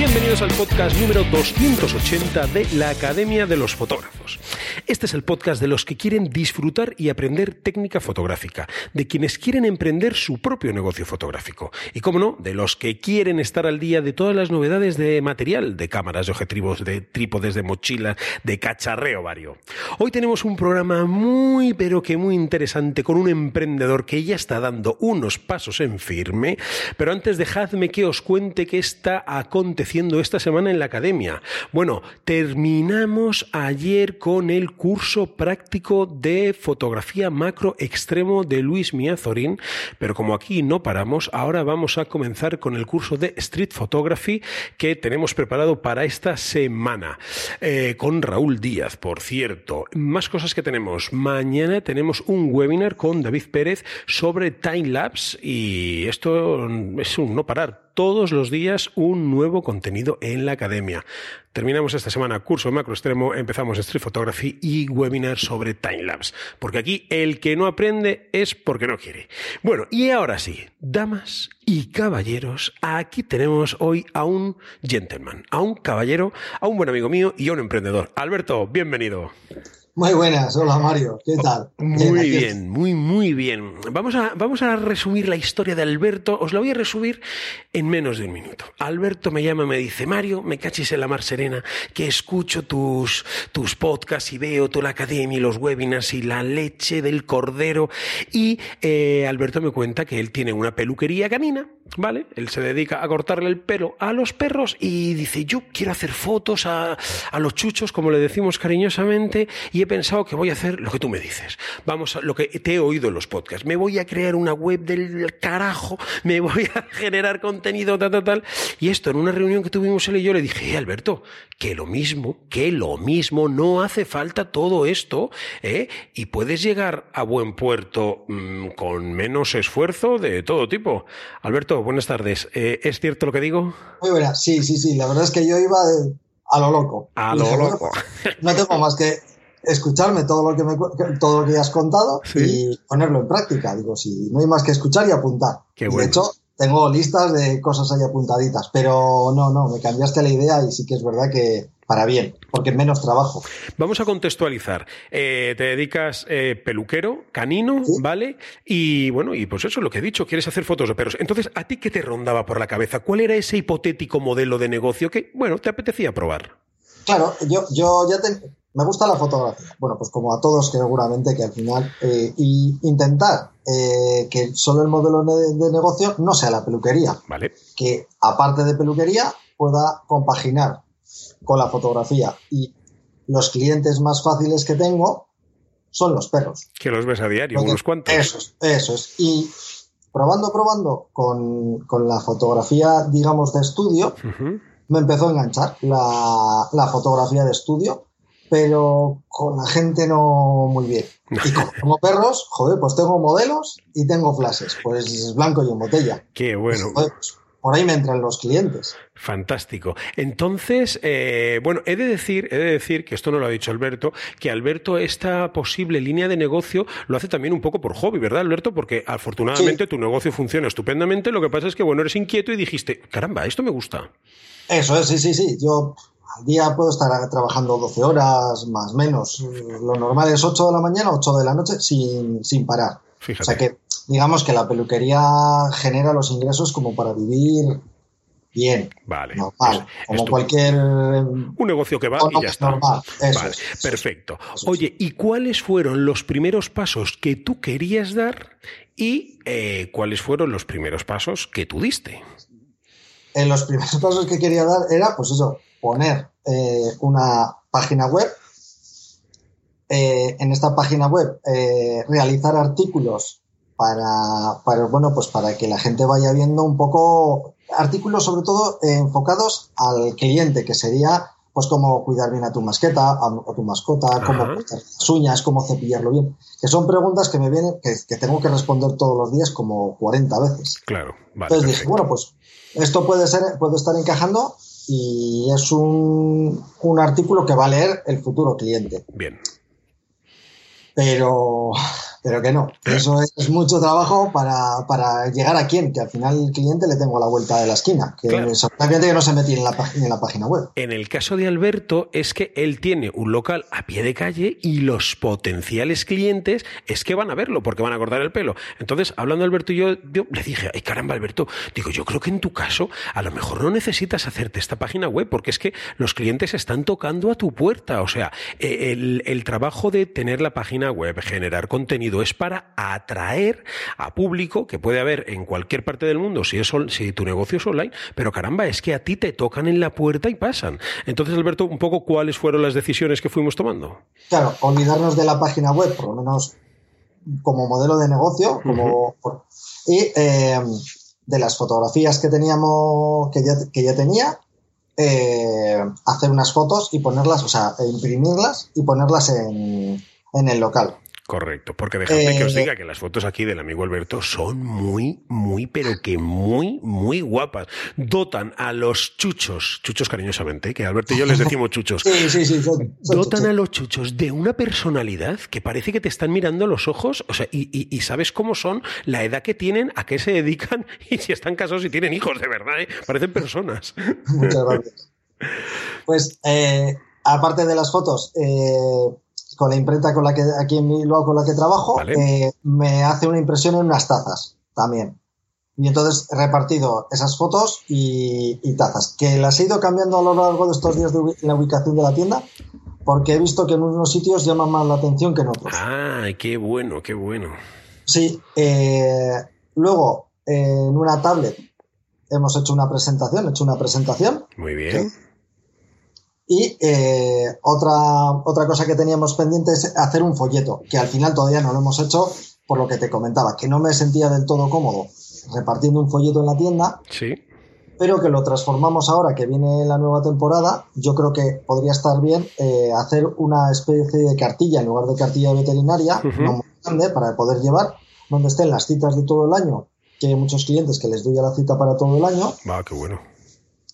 Bienvenidos al podcast número 280 de la Academia de los Fotógrafos. Este es el podcast de los que quieren disfrutar y aprender técnica fotográfica, de quienes quieren emprender su propio negocio fotográfico y, como no, de los que quieren estar al día de todas las novedades de material, de cámaras, de objetivos, de trípodes, de mochila, de cacharreo vario. Hoy tenemos un programa muy, pero que muy interesante con un emprendedor que ya está dando unos pasos en firme, pero antes dejadme que os cuente qué está aconteciendo esta semana en la academia. Bueno, terminamos ayer con el curso práctico de fotografía macro extremo de Luis Miazorín, pero como aquí no paramos, ahora vamos a comenzar con el curso de Street Photography que tenemos preparado para esta semana, eh, con Raúl Díaz, por cierto. Más cosas que tenemos. Mañana tenemos un webinar con David Pérez sobre time lapse y esto es un no parar todos los días un nuevo contenido en la academia. Terminamos esta semana curso macro extremo, empezamos Street Photography y webinar sobre timelapse, porque aquí el que no aprende es porque no quiere. Bueno, y ahora sí, damas y caballeros, aquí tenemos hoy a un gentleman, a un caballero, a un buen amigo mío y a un emprendedor. Alberto, bienvenido. Muy buenas, hola Mario, ¿qué tal? Muy bien, muy, muy bien. Vamos a, vamos a resumir la historia de Alberto, os la voy a resumir en menos de un minuto. Alberto me llama y me dice, Mario, me cachis en la mar serena, que escucho tus, tus podcasts y veo toda la academia y los webinars y la leche del cordero. Y eh, Alberto me cuenta que él tiene una peluquería canina, ¿vale? Él se dedica a cortarle el pelo a los perros y dice, yo quiero hacer fotos a, a los chuchos, como le decimos cariñosamente, y he pensado que voy a hacer lo que tú me dices. Vamos a lo que te he oído en los podcasts. Me voy a crear una web del carajo, me voy a generar contenido, tal, tal, tal. Y esto en una reunión que tuvimos él y yo le dije, eh, Alberto, que lo mismo, que lo mismo, no hace falta todo esto, ¿eh? Y puedes llegar a buen puerto mmm, con menos esfuerzo de todo tipo. Alberto, buenas tardes. Eh, ¿Es cierto lo que digo? Muy buenas, sí, sí, sí. La verdad es que yo iba de, a lo loco. A lo loco. No tengo más que escucharme todo lo que me todo lo que has contado ¿Sí? y ponerlo en práctica. Digo, si no hay más que escuchar y apuntar. Qué bueno. De hecho, tengo listas de cosas ahí apuntaditas, pero no, no, me cambiaste la idea y sí que es verdad que para bien, porque menos trabajo. Vamos a contextualizar. Eh, te dedicas eh, peluquero, canino, ¿Sí? ¿vale? Y bueno, y pues eso es lo que he dicho, quieres hacer fotos de perros. Entonces, ¿a ti qué te rondaba por la cabeza? ¿Cuál era ese hipotético modelo de negocio que, bueno, te apetecía probar? Claro, yo, yo ya te, me gusta la fotografía. Bueno, pues como a todos seguramente que al final eh, y intentar eh, que solo el modelo de, de, negocio no sea la peluquería. Vale. Que aparte de peluquería pueda compaginar con la fotografía. Y los clientes más fáciles que tengo son los perros. Que los ves a diario, Porque unos cuantos. Eso es, eso es. Y probando, probando con, con la fotografía, digamos, de estudio, uh -huh. me empezó a enganchar la, la fotografía de estudio pero con la gente no muy bien. Y como, perros, joder, pues tengo modelos y tengo flashes, pues es blanco y en botella. Qué bueno. Joder, pues por ahí me entran los clientes. Fantástico. Entonces, eh, bueno, he de decir, he de decir que esto no lo ha dicho Alberto, que Alberto esta posible línea de negocio lo hace también un poco por hobby, ¿verdad, Alberto? Porque afortunadamente sí. tu negocio funciona estupendamente. Lo que pasa es que bueno, eres inquieto y dijiste, caramba, esto me gusta. Eso es, sí, sí, sí. Yo al día puedo estar trabajando 12 horas, más o menos. Lo normal es 8 de la mañana, 8 de la noche, sin, sin parar. Fíjate. O sea que, digamos que la peluquería genera los ingresos como para vivir bien. Vale. Normal. Es, como cualquier. Un negocio que va y ya está. Normal. Eso vale. es, Perfecto. Eso Oye, ¿y cuáles fueron los primeros pasos que tú querías dar y eh, cuáles fueron los primeros pasos que tú diste? En los primeros pasos que quería dar era, pues eso, poner eh, una página web. Eh, en esta página web eh, realizar artículos para, para, bueno, pues para que la gente vaya viendo un poco artículos sobre todo enfocados al cliente, que sería pues cómo cuidar bien a tu masqueta, a, a tu mascota, Ajá. cómo cortar las uñas, cómo cepillarlo bien. Que son preguntas que me vienen, que, que, tengo que responder todos los días como 40 veces. Claro, vale. Entonces perfecto. dije, bueno, pues esto puede ser, puede estar encajando y es un, un, artículo que va a leer el futuro cliente. Bien. Pero pero que no. Eso es mucho trabajo para, para, llegar a quién, que al final el cliente le tengo a la vuelta de la esquina, que claro. que no se mete en la, en la página web. En el caso de Alberto es que él tiene un local a pie de calle y los potenciales clientes es que van a verlo porque van a cortar el pelo. Entonces, hablando Alberto y yo, yo le dije, ay caramba Alberto, digo, yo creo que en tu caso a lo mejor no necesitas hacerte esta página web porque es que los clientes están tocando a tu puerta. O sea, e, el, el trabajo de tener la página web, generar contenido, es para atraer a público que puede haber en cualquier parte del mundo si, es, si tu negocio es online, pero caramba, es que a ti te tocan en la puerta y pasan. Entonces, Alberto, un poco cuáles fueron las decisiones que fuimos tomando. Claro, olvidarnos de la página web, por lo menos como modelo de negocio, como, y eh, de las fotografías que teníamos, que ya, que ya tenía, eh, hacer unas fotos y ponerlas, o sea, imprimirlas y ponerlas en, en el local. Correcto, porque dejadme que os diga que las fotos aquí del amigo Alberto son muy, muy, pero que muy, muy guapas. Dotan a los chuchos, chuchos cariñosamente, que Alberto y yo les decimos chuchos. Sí, sí, sí. dotan a los chuchos de una personalidad que parece que te están mirando a los ojos, o sea, y, sabes cómo son, la edad que tienen, a qué se dedican y si están casados y tienen hijos, de verdad, ¿eh? parecen personas. Muchas gracias. Pues, eh, aparte de las fotos, eh, con la imprenta con la que aquí en Bilbao con la que trabajo, eh, me hace una impresión en unas tazas también. Y entonces he repartido esas fotos y, tazas, que las he ido cambiando a lo largo de estos días de la ubicación de la tienda, porque he visto que en unos sitios llaman más la atención que en otros. Ah, qué bueno, qué bueno. Sí, eh, luego en una tablet hemos hecho una presentación, he hecho una presentación. Muy bien. Y eh, otra, otra cosa que teníamos pendiente es hacer un folleto, que al final todavía no lo hemos hecho por lo que te comentaba, que no me sentía del todo cómodo repartiendo un folleto en la tienda. Sí. Pero que lo transformamos ahora que viene la nueva temporada. Yo creo que podría estar bien eh, hacer una especie de cartilla en lugar de cartilla veterinaria, no muy grande, para poder llevar, donde estén las citas de todo el año, que hay muchos clientes que les doy a la cita para todo el año. Va, qué bueno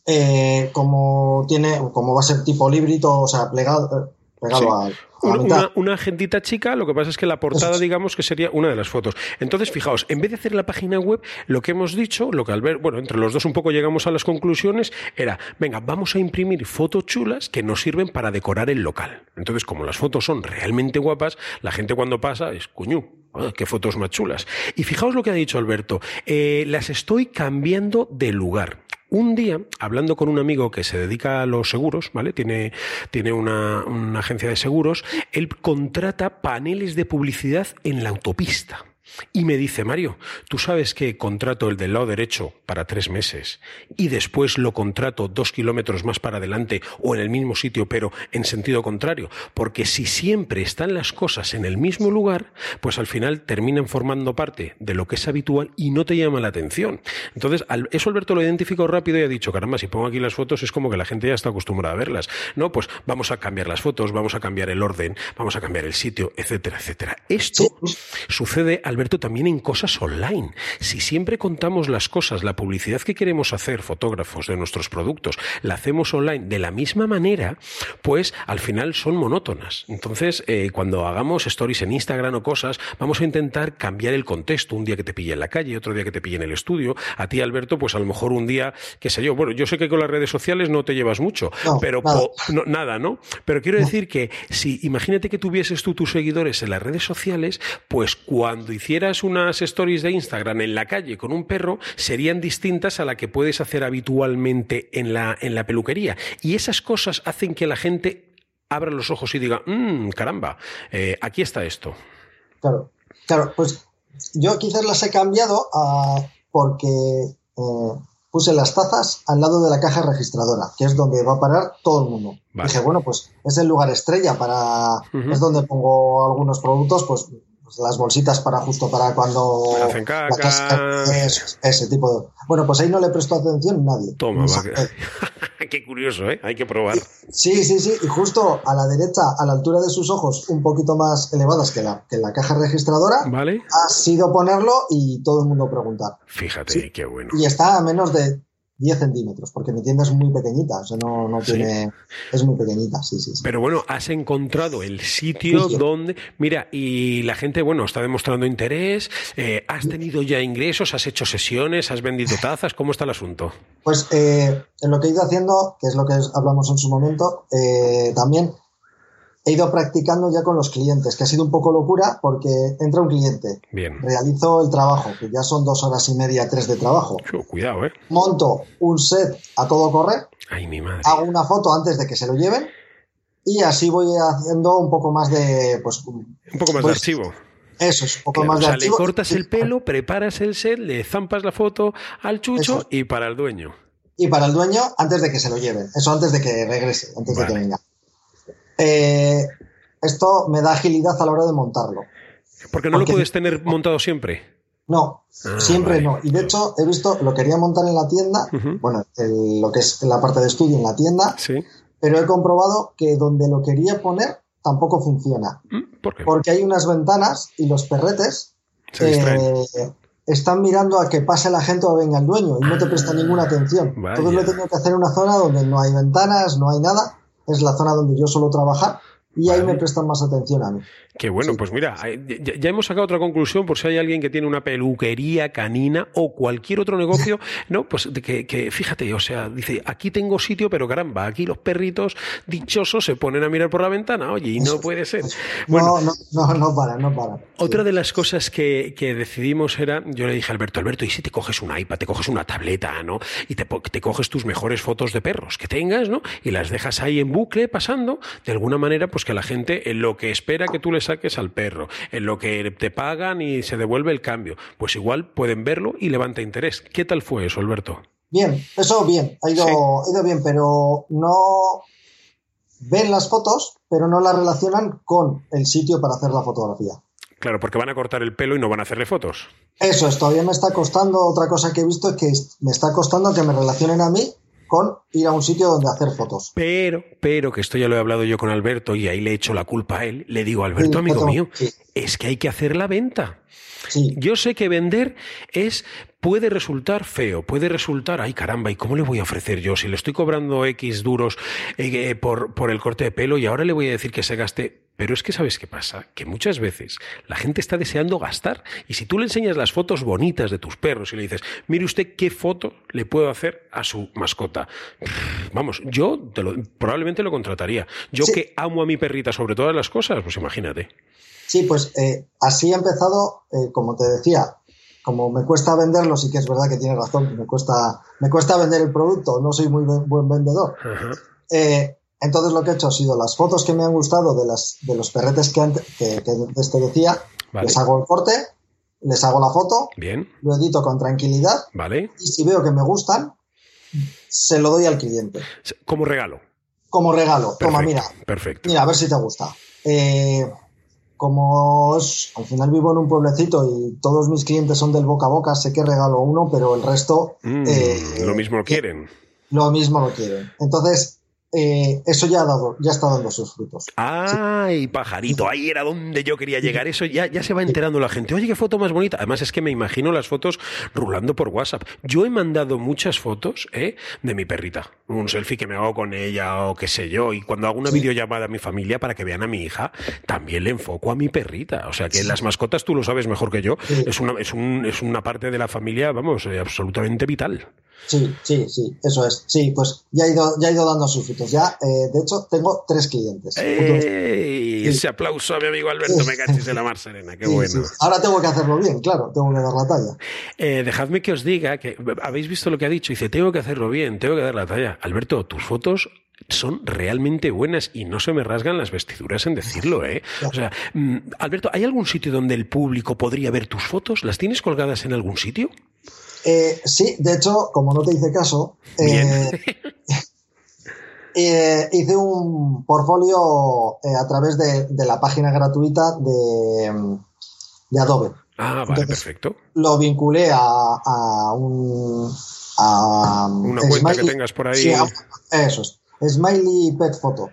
eh, como tiene, como va a ser tipo librito, o sea, plegado, pegado a, una, una, agendita chica, lo que pasa es que la portada, digamos, que sería una de las fotos. Entonces, fijaos, en vez de hacer la página web, lo que hemos dicho, lo que al ver, bueno, entre los dos un poco llegamos a las conclusiones, era, venga, vamos a imprimir fotos chulas que nos sirven para decorar el local. Entonces, como las fotos son realmente guapas, la gente cuando pasa es, cuñú, ah, qué fotos más chulas. Y fijaos lo que ha dicho Alberto, eh, las estoy cambiando de lugar. Un día, hablando con un amigo que se dedica a los seguros, ¿vale? Tiene, tiene una, una agencia de seguros, él contrata paneles de publicidad en la autopista. Y me dice, Mario, tú sabes que contrato el del lado derecho para tres meses y después lo contrato dos kilómetros más para adelante o en el mismo sitio, pero en sentido contrario. Porque si siempre están las cosas en el mismo lugar, pues al final terminan formando parte de lo que es habitual y no te llama la atención. Entonces, eso Alberto lo identificó rápido y ha dicho, caramba, si pongo aquí las fotos es como que la gente ya está acostumbrada a verlas. No, pues vamos a cambiar las fotos, vamos a cambiar el orden, vamos a cambiar el sitio, etcétera, etcétera. Esto sucede al Alberto, también en cosas online. Si siempre contamos las cosas, la publicidad que queremos hacer, fotógrafos de nuestros productos, la hacemos online de la misma manera, pues al final son monótonas. Entonces, eh, cuando hagamos stories en Instagram o cosas, vamos a intentar cambiar el contexto. Un día que te pille en la calle, otro día que te pille en el estudio. A ti, Alberto, pues a lo mejor un día, qué sé yo, bueno, yo sé que con las redes sociales no te llevas mucho, pero nada. no, Pero quiero decir que si imagínate que tuvieses tú tus seguidores en las redes sociales, pues cuando hicieras unas stories de Instagram en la calle con un perro, serían distintas a la que puedes hacer habitualmente en la, en la peluquería. Y esas cosas hacen que la gente abra los ojos y diga, mmm, caramba, eh, aquí está esto. Claro, claro, pues yo quizás las he cambiado ah, porque eh, puse las tazas al lado de la caja registradora, que es donde va a parar todo el mundo. Dije, bueno, pues es el lugar estrella para. Es donde pongo algunos productos, pues pues, las bolsitas para justo para cuando hacen caca. ese tipo de bueno pues ahí no le presto atención nadie. Toma qué curioso eh hay que probar. Sí sí sí y justo a la derecha a la altura de sus ojos un poquito más elevadas que la que la caja registradora vale. ha sido ponerlo y todo el mundo preguntar fíjate qué bueno. Y está a menos de 10 centímetros, porque mi tienda es muy pequeñita, o sea, no, no tiene. Es muy pequeñita, sí, sí, sí. Pero bueno, has encontrado el sitio donde. Mira, y la gente, bueno, está demostrando interés. Eh, ¿Has tenido ya ingresos? ¿Has hecho sesiones? ¿Has vendido tazas? ¿Cómo está el asunto? Pues eh, en lo que he ido haciendo, que es lo que hablamos en su momento, eh, también he ido practicando ya con los clientes, que ha sido un poco locura porque entra un cliente, Bien. realizo el trabajo, que ya son dos horas y media, tres de trabajo. cuidado, ¿eh? Monto un set a todo correr, Ay, mi madre. hago una foto antes de que se lo lleven y así voy haciendo un poco más de... Pues, un poco más pues, de archivo. Eso es, un poco más o de sea, archivo. le cortas el pelo, preparas el set, le zampas la foto al chucho y para el dueño. Y para el dueño antes de que se lo lleven, eso antes de que regrese, antes Vale. de que venga. Eh, esto me da agilidad a la hora de montarlo. Porque no Porque- lo puedes tener montado siempre. No, Ah, siempre vale. no. Y de hecho, he visto, lo quería montar en la tienda, bueno, el- lo que es la parte de estudio en la tienda, Sí. pero he comprobado que donde lo quería poner tampoco funciona. Mm, ¿Por qué? Porque hay unas ventanas y los perretes eh, están mirando a que pase la gente o venga el dueño y no te prestan ninguna atención. Vaya. Todo lo he tenido que hacer en una zona donde no hay ventanas, no hay nada. Es la zona donde yo suelo trabajar y ahí me prestan más atención a mí. Qué bueno, Sí. pues mira, eh, ya, ya hemos sacado otra conclusión por si hay alguien que tiene una peluquería canina o cualquier otro negocio, ¿no? Pues que, que, fíjate, o sea, dice, aquí tengo sitio, pero caramba, aquí los perritos dichosos se ponen a mirar por la ventana, oye, y no puede ser. Bueno, No, no, no, no para, no para. Otra de las cosas que, que decidimos era, yo le dije a Alberto, Alberto, ¿y si te coges un iPad, te coges una tableta, ¿no? Y te, te coges tus mejores fotos de perros que tengas, ¿no? Y las dejas ahí en bucle pasando, de alguna manera, pues que la gente, en lo que espera que tú le saques al perro, en lo que te pagan y se devuelve el cambio, pues igual pueden verlo y levanta interés. ¿Qué tal fue eso, Alberto? Bien, eso bien, ha ido, Sí. ha ido bien, pero no ven las fotos, pero no las relacionan con el sitio para hacer la fotografía. Claro, porque van a cortar el pelo y no van a hacerle fotos. Eso es, todavía me está costando, otra cosa que he visto es que me está costando que me relacionen a mí con ir a un sitio donde hacer fotos. Pero, pero, que esto ya lo he hablado yo con Alberto y ahí le echo la culpa a él, le digo, Alberto, Sí, amigo foto- mío, sí. es que hay que hacer la venta. Sí, Yo sé que vender es puede resultar feo, puede resultar, ay caramba, ¿y cómo le voy a ofrecer yo si le estoy cobrando X duros eh, eh, por, por el corte de pelo y ahora le voy a decir que se gaste? Pero es que sabes qué pasa, que muchas veces la gente está deseando gastar y si tú le enseñas las fotos bonitas de tus perros y le dices, mire usted qué foto le puedo hacer a su mascota, vamos, yo te lo- probablemente lo contrataría. Yo Sí. que amo a mi perrita sobre todas las cosas, pues imagínate. sí, pues eh, así he empezado, eh, como te decía, como me cuesta venderlo, sí que es verdad que tienes razón, me cuesta, me cuesta vender el producto, no soy muy buen- vendedor. Eh, entonces lo que he hecho ha sido las fotos que me han gustado de, las, de los perretes que, ante- que, que antes te decía, Vale. les hago el corte, les hago la foto, Bien, lo edito con tranquilidad vale. y si veo que me gustan, se lo doy al cliente. Como regalo. Como regalo. Toma, mira, Perfecto. mira, a ver si te gusta. Eh, como es- al final vivo en un pueblecito y todos mis clientes son del boca a boca, sé que regalo uno, pero el resto Mm, eh, lo mismo lo quieren. lo mismo lo quieren. Entonces, eh, eso ya ha dado, ya está dando sus frutos. Ay, pajarito, ahí era donde yo quería llegar. Eso ya, ya se va enterando la gente. Oye, qué foto más bonita. Además, es que me imagino las fotos rulando por WhatsApp. Yo he mandado muchas fotos ¿eh? de mi perrita. Un selfie que me hago con ella o qué sé yo. Y cuando hago una Sí. videollamada a mi familia para que vean a mi hija, también le enfoco a mi perrita. O sea que las mascotas tú lo sabes mejor que yo. Sí. Es, una, es, un- es una parte de la familia, vamos, eh, absolutamente vital. Sí, sí, sí, eso es. Sí, pues ya ha ido, ya ha ido dando sus frutos. Ya, eh, de hecho, tengo tres clientes. ¡Ey! Sí. Ese aplauso a mi amigo Alberto, me cachis de la mar serena, qué Sí, bueno. Ahora tengo que hacerlo bien, claro, tengo que dar la talla. Eh, dejadme que os diga que habéis visto lo que ha dicho. Dice, tengo que hacerlo bien, tengo que dar la talla. Alberto, tus fotos son realmente buenas y no se me rasgan las vestiduras en decirlo, ¿eh? O sea, mm, Alberto, ¿hay algún sitio donde el público podría ver tus fotos? ¿Las tienes colgadas en algún sitio? Eh, sí, de hecho, como no te hice caso, eh. eh, hice un portfolio eh, a través de, de la página gratuita de, de Adobe. Ah, vale, Entonces, perfecto. Lo vinculé a, a un. A, Una cuenta que tengas por ahí. Sí, eso es. Smiley Pet Photo.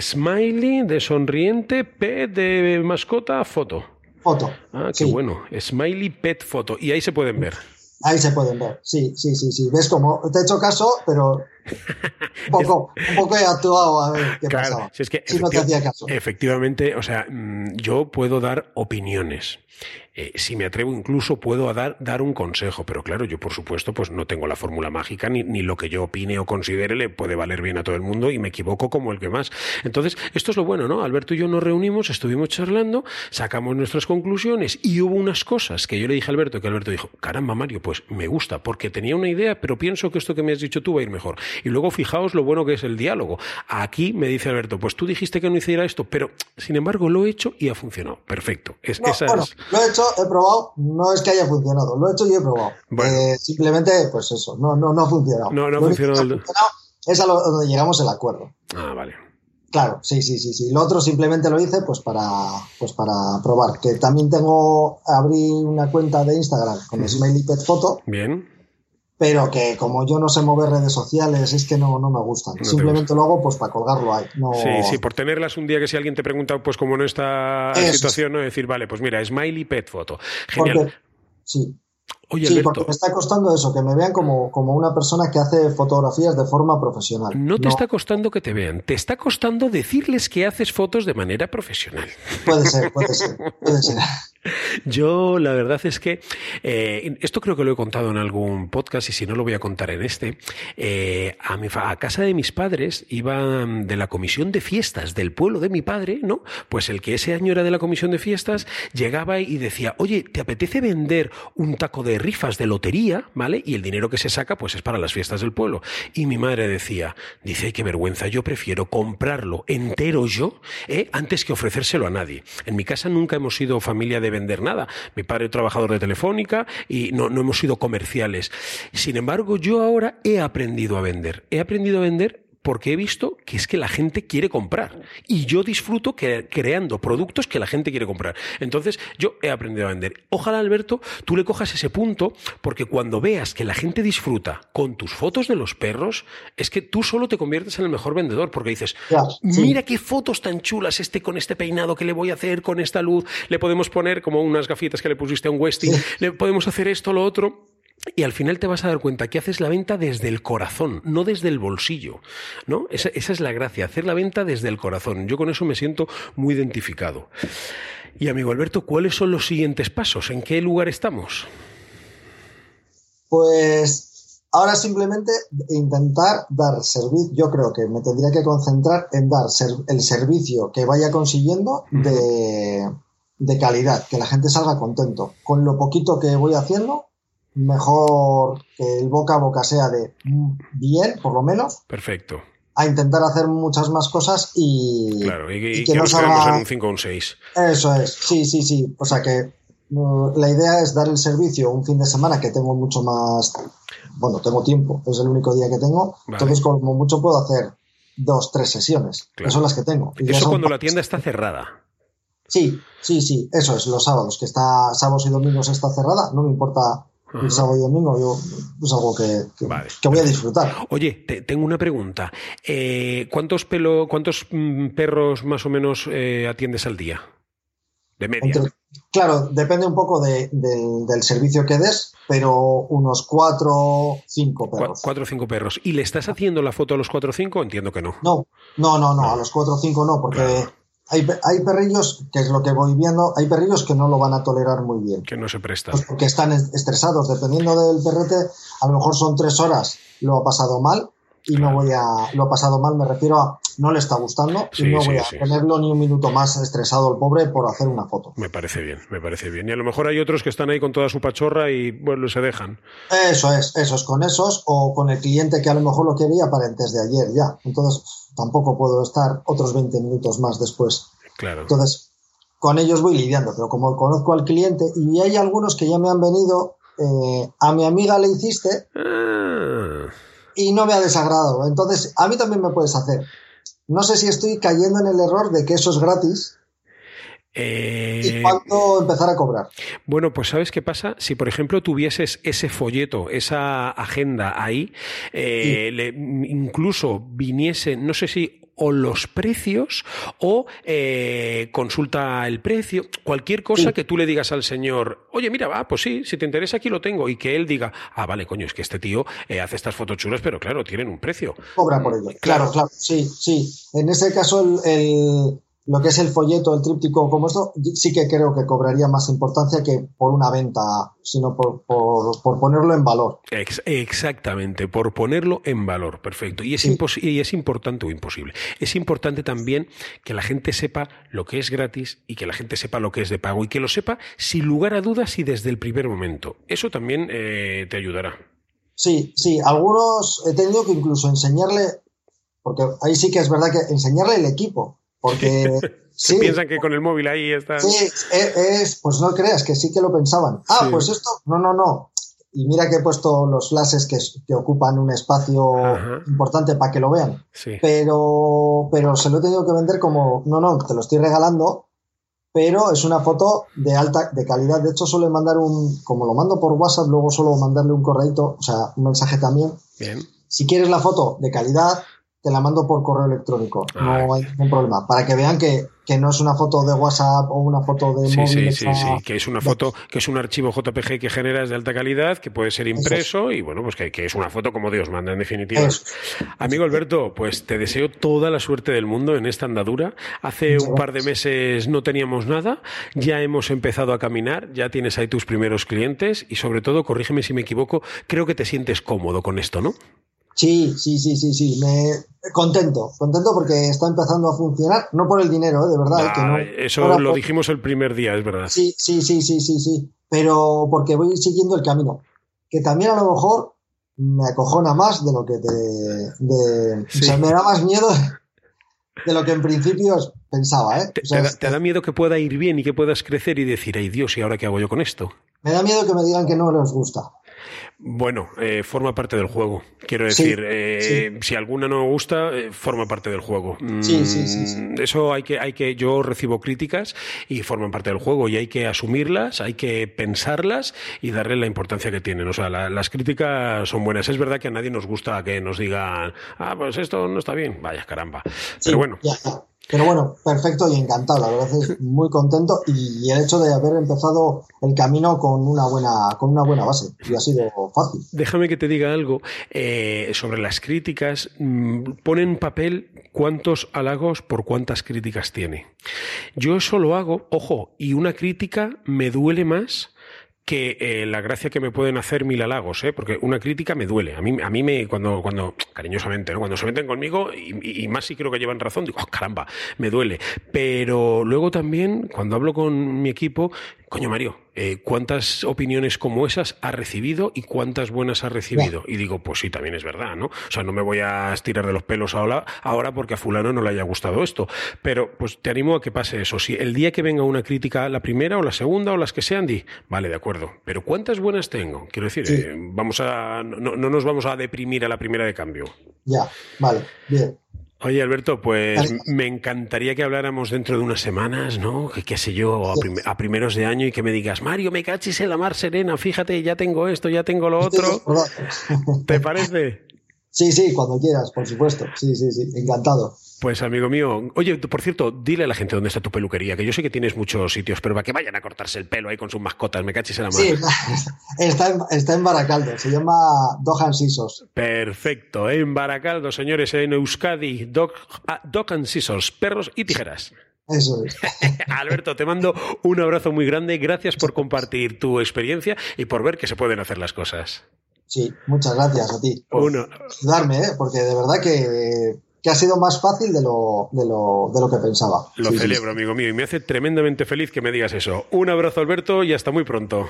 Smiley de sonriente, P de mascota, foto. Foto. Ah, qué Sí. bueno. Smiley Pet Foto. Y ahí se pueden ver. Ahí se pueden ver, sí, sí, sí, sí. Ves como te he hecho caso, pero un poco, un poco he actuado a ver qué pasaba. Si, es que no te hacía caso. Efectivamente, o sea, mm, yo puedo dar opiniones. Eh, si me atrevo incluso puedo dar, dar un consejo, pero claro, yo por supuesto pues no tengo la fórmula mágica ni, ni lo que yo opine o considere le puede valer bien a todo el mundo y me equivoco como el que más. Entonces, esto es lo bueno, ¿no? Alberto y yo nos reunimos, estuvimos charlando, sacamos nuestras conclusiones y hubo unas cosas que yo le dije a Alberto que Alberto dijo, caramba Mario, pues me gusta, porque tenía una idea, pero pienso que esto que me has dicho tú va a ir mejor. Y luego fijaos lo bueno que es el diálogo. Aquí me dice Alberto, pues tú dijiste que no hiciera esto, pero sin embargo lo he hecho y ha funcionado. Perfecto. Es, esa bueno, lo he hecho he probado, no es que haya funcionado, lo he hecho y he probado. Eh, simplemente, pues eso, no, no, no ha funcionado. No, no ha funcionado. es a lo, donde llegamos el acuerdo. Ah, vale. Claro, sí, sí, sí, sí. Lo otro simplemente lo hice pues para, pues para probar. Que también tengo, abrí una cuenta de Instagram con Smiley Pet Photo. Bien pero que como yo no sé mover redes sociales, es que no, no me gustan. Simplemente lo hago pues para colgarlo ahí. Sí, sí, por tenerlas un día que si alguien te pregunta, pues como en esta situación, no decir, vale, pues mira, Smiley Pet Photo. Genial. sí, sí, porque me está costando eso, que me vean como, como, una persona que hace fotografías de forma profesional. No te está costando que te vean, te está costando decirles que haces fotos de manera profesional. Puede ser, puede ser, puede ser. Yo la verdad es que eh, esto creo que lo he contado en algún podcast y si no lo voy a contar en este. Eh, a, casa de mis padres iban de la comisión de fiestas del pueblo de mi padre, ¿no? Pues el que ese año era de la comisión de fiestas llegaba y decía, oye, ¿te apetece vender un taco de rifas de lotería, ¿vale? Y el dinero que se saca, pues es para las fiestas del pueblo. Y mi madre decía, dice, qué vergüenza, yo prefiero comprarlo entero yo, ¿eh? antes que ofrecérselo a nadie. En mi casa nunca hemos sido familia de vender nada. Mi padre es trabajador de telefónica y no, no hemos sido comerciales. Sin embargo, yo ahora he aprendido a vender. He aprendido a vender porque he visto que es que la gente quiere comprar y yo disfruto creando productos que la gente quiere comprar. Entonces, yo he aprendido a vender. Ojalá, Alberto, tú le cojas ese punto porque cuando veas que la gente disfruta con tus fotos de los perros, es que tú solo te conviertes en el mejor vendedor porque dices, mira qué fotos tan chulas este con este peinado que le voy a hacer con esta luz, le podemos poner como unas gafitas que le pusiste a un Westy, le podemos hacer esto, lo otro. Y al final te vas a dar cuenta que haces la venta desde el corazón, no desde el bolsillo. ¿no? Esa, es la gracia, hacer la venta desde el corazón. Yo con eso me siento muy identificado. Y amigo Alberto, ¿cuáles son los siguientes pasos? ¿En qué lugar estamos? Pues ahora simplemente intentar dar servicio. Yo creo que me tendría que concentrar en dar el servicio que vaya consiguiendo de, de calidad, que la gente salga contento. Con lo poquito que voy haciendo, mejor que el boca a boca sea de bien, por lo menos. Perfecto. A intentar hacer muchas más cosas y, claro, y, que, nos en un 5 o un 6. Eso es, sí, sí, sí. O sea que mm, la idea es dar el servicio un fin de semana que tengo mucho más. Bueno, tengo tiempo, es el único día que tengo. Entonces, como mucho, puedo hacer dos, tres sesiones, que son las que tengo. Eso cuando la tienda está cerrada. Sí, sí, sí, eso es, los sábados, que está sábados y domingos está cerrada, no me importa el sábado y domingo yo es algo que, que, voy a disfrutar. Oye, tengo una pregunta. Eh, ¿Cuántos, pelo, cuántos mm, perros más o menos eh, atiendes al día? De media. claro, depende un poco de, del servicio que des, pero unos cuatro o cinco perros. Cuatro o cinco perros. ¿Y le estás haciendo la foto a los cuatro o cinco? Entiendo que no. No, no, no, no, a los cuatro o cinco no, porque hay, hay, perrillos, que es lo que voy viendo, hay perrillos que no lo van a tolerar muy bien. Que no se prestan. Pues porque están estresados. Dependiendo del perrete, a lo mejor son tres horas, lo ha pasado mal y no voy a. Lo ha pasado mal, me refiero a. No le está gustando y no voy a tenerlo ni un minuto más estresado el pobre por hacer una foto. Me parece bien, me parece bien. Y a lo mejor hay otros que están ahí con toda su pachorra y bueno, se dejan. Eso es, eso es con esos o con el cliente que a lo mejor lo quería para antes de ayer ya. Entonces tampoco puedo estar otros 20 minutos más después. Claro. Entonces, con ellos voy lidiando, pero como conozco al cliente y hay algunos que ya me han venido, eh, a mi amiga le hiciste ah. Y no me ha desagradado. Entonces, a mí también me puedes hacer. No sé si estoy cayendo en el error de que eso es gratis. Eh, ¿Y cuánto empezar a cobrar? Bueno, pues ¿sabes qué pasa? Si, por ejemplo, tuvieses ese folleto, esa agenda ahí, eh, incluso viniese, no sé si o los precios o eh, consulta el precio, cualquier cosa que tú le digas al señor, oye, mira, va, pues sí, si te interesa aquí lo tengo, y que él diga, ah, vale, coño, es que este tío eh, hace estas fotos chulas, pero claro, tienen un precio. Cobra por ello. Claro, claro, sí, sí. En ese caso, el lo que es el folleto, el tríptico como esto, sí que creo que cobraría más importancia que por una venta, sino por, ponerlo en valor. exactamente, por ponerlo en valor, perfecto. Y es, y es importante o imposible. Es importante también que la gente sepa lo que es gratis y que la gente sepa lo que es de pago y que lo sepa sin lugar a dudas y desde el primer momento. Eso también eh, te ayudará. Sí, sí, algunos he tenido que incluso enseñarle, porque ahí sí que es verdad que enseñarle el equipo porque Se piensan que con el móvil ahí está. Sí, es, pues no creas que sí que lo pensaban. Ah, pues esto, no, no, no. Y mira que he puesto los flashes que, que ocupan un espacio importante para que lo vean. Pero, pero se lo he tenido que vender como, no, no, te lo estoy regalando, pero es una foto de alta, de calidad. De hecho, suele mandar un, como lo mando por WhatsApp, luego suelo mandarle un correo, o sea, un mensaje también. Bien. Si quieres la foto de calidad, te la mando por correo electrónico. No hay ningún problema. Para que vean que, que, no es una foto de WhatsApp o una foto de sí, Sí, sí, sí, que es una foto, que es un archivo JPG que generas de alta calidad, que puede ser impreso y bueno, pues que, que, es una foto como Dios manda, en definitiva. Amigo Alberto, pues te deseo toda la suerte del mundo en esta andadura. Hace un par de meses no teníamos nada, ya hemos empezado a caminar, ya tienes ahí tus primeros clientes y sobre todo, corrígeme si me equivoco, creo que te sientes cómodo con esto, ¿no? Sí, sí, sí, sí, sí. Me contento, contento porque está empezando a funcionar, no por el dinero, ¿eh? de verdad. que no, eso lo dijimos el primer día, es verdad. Sí, sí, sí, sí, sí, sí. Pero porque voy siguiendo el camino. Que también a lo mejor me acojona más de lo que te. De, O sea, me da más miedo de lo que en principio pensaba, ¿eh? te, da, miedo que pueda ir bien y que puedas crecer y decir, ay Dios, ¿y ahora qué hago yo con esto? Me da miedo que me digan que no les gusta. Bueno, eh, forma parte del juego. Quiero decir, eh, si alguna no gusta, eh, forma parte del juego. Sí, sí, sí, mm, Eso hay que, hay que, yo recibo críticas y forman parte del juego y hay que asumirlas, hay que pensarlas y darle la importancia que tienen. O sea, las críticas son buenas. Es verdad que a nadie nos gusta que nos digan, ah, pues esto no está bien. Vaya caramba. Pero bueno. Pero bueno, perfecto y encantado, la verdad es muy contento y el hecho de haber empezado el camino con una buena, con una buena base y ha sido fácil. Déjame que te diga algo eh, sobre las críticas. Mm, pon en papel cuántos halagos por cuántas críticas tiene. Yo eso lo hago, ojo, y una crítica me duele más que eh, la gracia que me pueden hacer mil halagos, ¿eh? porque una crítica me duele. A mí, a mí me, cuando, cuando cariñosamente, ¿no? cuando se meten conmigo, y, más si creo que llevan razón, digo, oh, caramba, me duele. Pero luego también, cuando hablo con mi equipo, coño Mario, eh, ¿cuántas opiniones como esas ha recibido y cuántas buenas ha recibido? Y digo, pues sí, también es verdad, ¿no? O sea, no me voy a estirar de los pelos ahora, ahora porque a fulano no le haya gustado esto. Pero pues te animo a que pase eso. Si el día que venga una crítica, la primera o la segunda o las que sean, di, vale, de acuerdo. Pero ¿cuántas buenas tengo? Quiero decir, eh, vamos a, no, no nos vamos a deprimir a la primera de cambio. Ya, vale, bien. Oye, Alberto, pues me encantaría que habláramos dentro de unas semanas, ¿no? Que qué sé yo, a, primeros de año y que me digas, Mario, me cachis en la mar serena, fíjate, ya tengo esto, ya tengo lo otro. ¿Te parece? Sí, sí, cuando quieras, por supuesto. Sí, sí, sí, encantado. Pues amigo mío, oye, por cierto, dile a la gente dónde está tu peluquería, que yo sé que tienes muchos sitios, pero para que vayan a cortarse el pelo ahí con sus mascotas, me cachis en la mano. Sí, está en, está en Baracaldo, se llama Dohan Sisos. Perfecto, en Baracaldo, señores, en Euskadi, Dog, ah, and Scissors, perros y tijeras. Eso es. Alberto, te mando un abrazo muy grande, gracias por compartir tu experiencia y por ver que se pueden hacer las cosas. Sí, muchas gracias a ti por ayudarme, ¿eh? porque de verdad que que ha sido más fácil de lo, de lo, de lo que pensaba. Lo celebro, amigo mío, y me hace tremendamente feliz que me digas eso. Un abrazo, Alberto, y hasta muy pronto.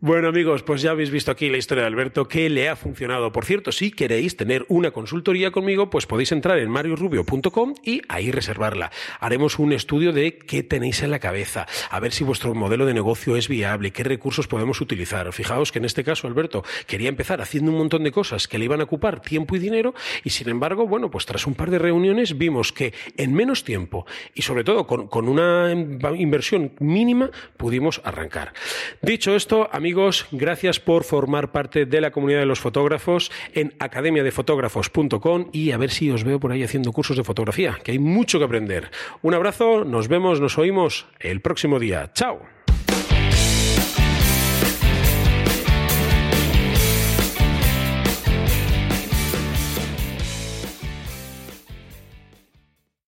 bueno, amigos, pues ya habéis visto aquí la historia de Alberto, que le ha funcionado. Por cierto, si queréis tener una consultoría conmigo, pues podéis entrar en mariorubio.com y ahí reservarla. Haremos un estudio de qué tenéis en la cabeza, a ver si vuestro modelo de negocio es viable, qué recursos podemos utilizar. Fijaos que en este caso, Alberto quería empezar haciendo un montón de cosas que le iban a ocupar tiempo y dinero, y sin embargo, bueno, pues tras un par de reuniones vimos que en menos tiempo y sobre todo con, con una inversión mínima pudimos arrancar. Dicho esto, amigos, gracias por formar parte de la comunidad de los fotógrafos en academiadefotógrafos.com y a ver si os veo por ahí haciendo cursos de fotografía, que hay mucho que aprender. Un abrazo, nos vemos, nos oímos el próximo día. Chao.